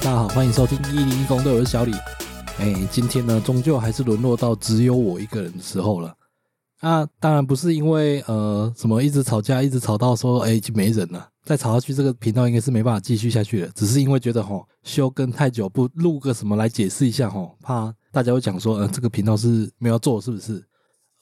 大家好，欢迎收听一零一公队，我是小李。哎，今天呢，终究还是沦落到只有我一个人的时候了。那当然不是因为呃什么一直吵架，一直吵到说哎已经没人了，再吵下去这个频道应该是没办法继续下去了。只是因为觉得吼休更太久，不录个什么来解释一下吼，怕大家会讲说呃这个频道是没有做是不是？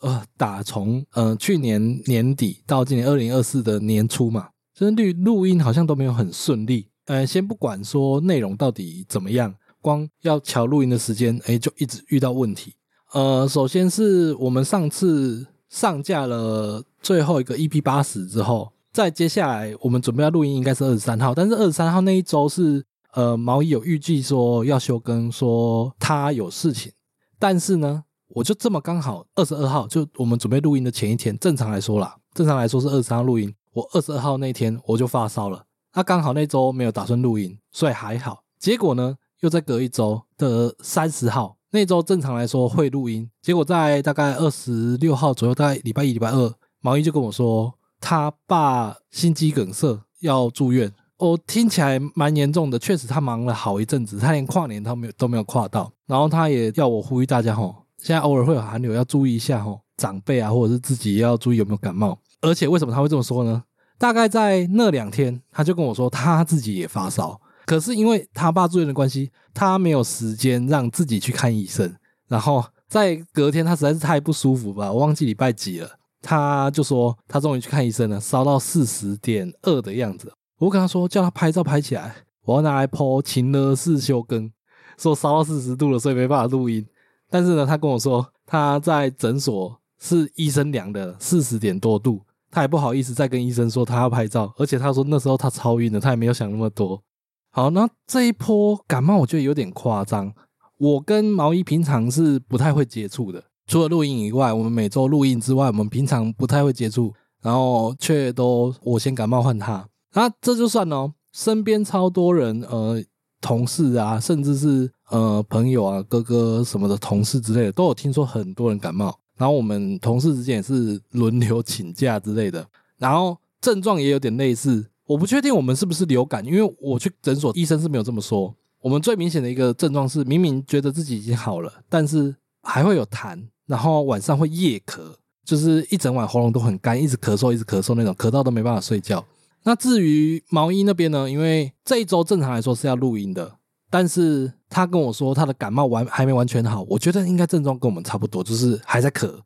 呃，打从呃去年年底到今年二零二四的年初嘛，就是录录音好像都没有很顺利。呃，先不管说内容到底怎么样，光要调录音的时间，哎，就一直遇到问题。呃，首先是我们上次上架了最后一个 EP 八十之后，再接下来我们准备要录音，应该是二十三号。但是二十三号那一周是呃毛衣有预计说要休更，说他有事情。但是呢，我就这么刚好二十二号，就我们准备录音的前一天，正常来说啦，正常来说是二十三号录音。我二十二号那天我就发烧了，他刚好那周没有打算录音，所以还好。结果呢，又再隔一周的三十号。那周正常来说会录音，结果在大概二十六号左右，大概礼拜一、礼拜二，毛衣就跟我说他爸心肌梗塞要住院。哦，听起来蛮严重的，确实他忙了好一阵子，他连跨年他没有都没有跨到。然后他也要我呼吁大家吼，现在偶尔会有寒流，要注意一下吼，长辈啊或者是自己要注意有没有感冒。而且为什么他会这么说呢？大概在那两天，他就跟我说他自己也发烧。可是因为他爸住院的关系，他没有时间让自己去看医生。然后在隔天，他实在是太不舒服吧，我忘记礼拜几了。他就说他终于去看医生了，烧到四十点二的样子。我跟他说叫他拍照拍起来，我要拿来 po 情勒式休更，说烧到四十度了，所以没办法录音。但是呢，他跟我说他在诊所是医生量的四十点多度，他也不好意思再跟医生说他要拍照，而且他说那时候他超晕的，他也没有想那么多。好，那这一波感冒我觉得有点夸张。我跟毛衣平常是不太会接触的，除了录音以外，我们每周录音之外，我们平常不太会接触，然后却都我先感冒换他。那这就算了，身边超多人，呃，同事啊，甚至是呃朋友啊，哥哥什么的同事之类的，都有听说很多人感冒。然后我们同事之间也是轮流请假之类的，然后症状也有点类似。我不确定我们是不是流感，因为我去诊所，医生是没有这么说。我们最明显的一个症状是，明明觉得自己已经好了，但是还会有痰，然后晚上会夜咳，就是一整晚喉咙都很干，一直咳嗽，一直咳嗽那种，咳到都没办法睡觉。那至于毛衣那边呢？因为这一周正常来说是要录音的，但是他跟我说他的感冒完还没完全好，我觉得应该症状跟我们差不多，就是还在咳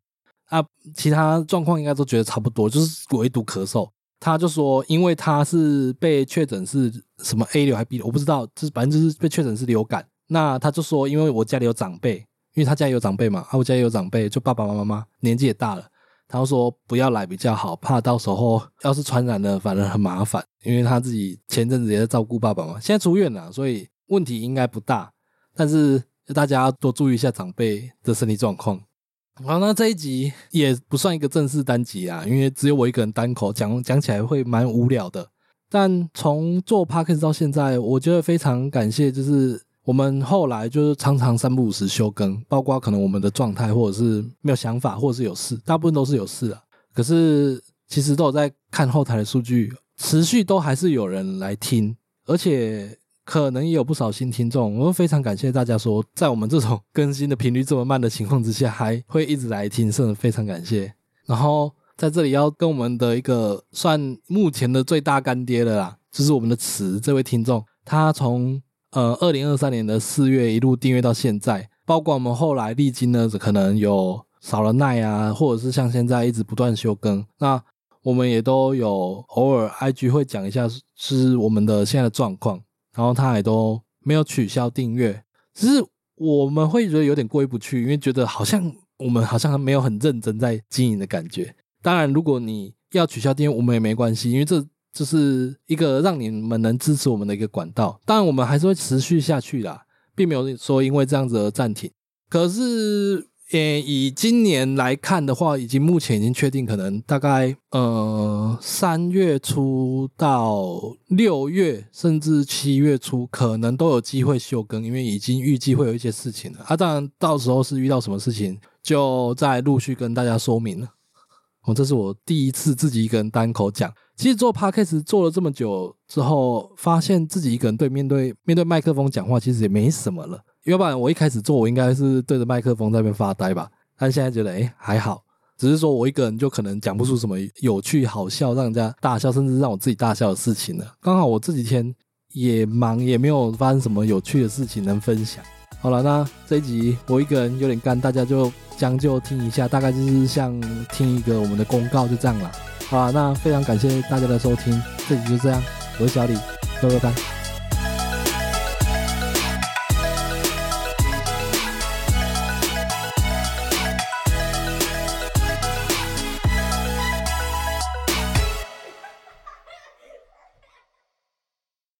啊，其他状况应该都觉得差不多，就是唯独咳嗽。他就说，因为他是被确诊是什么 A 流还 B 流，我不知道，就是反正就是被确诊是流感。那他就说，因为我家里有长辈，因为他家里有长辈嘛，啊，我家里有长辈，就爸爸妈妈年纪也大了，他说不要来比较好，怕到时候要是传染了，反而很麻烦。因为他自己前阵子也在照顾爸爸嘛，现在出院了，所以问题应该不大，但是大家多注意一下长辈的身体状况。好，那这一集也不算一个正式单集啊，因为只有我一个人单口讲，讲起来会蛮无聊的。但从做 Podcast 到现在，我觉得非常感谢，就是我们后来就是常常三不五时休更，包括可能我们的状态或者是没有想法，或者是有事，大部分都是有事啊。可是其实都有在看后台的数据，持续都还是有人来听，而且。可能也有不少新听众，我们非常感谢大家说，在我们这种更新的频率这么慢的情况之下，还会一直来听，真的非常感谢。然后在这里要跟我们的一个算目前的最大干爹了啦，就是我们的词这位听众，他从呃二零二三年的四月一路订阅到现在，包括我们后来历经呢，可能有少了奈啊，或者是像现在一直不断休更，那我们也都有偶尔 IG 会讲一下是我们的现在的状况。然后他也都没有取消订阅，只是我们会觉得有点过意不去，因为觉得好像我们好像没有很认真在经营的感觉。当然，如果你要取消订阅，我们也没关系，因为这这是一个让你们能支持我们的一个管道。当然，我们还是会持续下去啦，并没有说因为这样子而暂停。可是。诶，以今年来看的话，已经目前已经确定，可能大概呃三月初到六月，甚至七月初，可能都有机会休更，因为已经预计会有一些事情了。啊，当然到时候是遇到什么事情，就再陆续跟大家说明了。哦，这是我第一次自己一个人单口讲。其实做 Podcast 做了这么久之后，发现自己一个人对面对面对麦克风讲话，其实也没什么了。要不然我一开始做，我应该是对着麦克风在那边发呆吧。但现在觉得，哎，还好。只是说我一个人就可能讲不出什么有趣、好笑、让人家大笑，甚至让我自己大笑的事情了。刚好我这几天也忙，也没有发生什么有趣的事情能分享。好了，那这一集我一个人有点干，大家就将就听一下，大概就是像听一个我们的公告，就这样了。好了，那非常感谢大家的收听，这集就这样，我是小李，拜拜拜。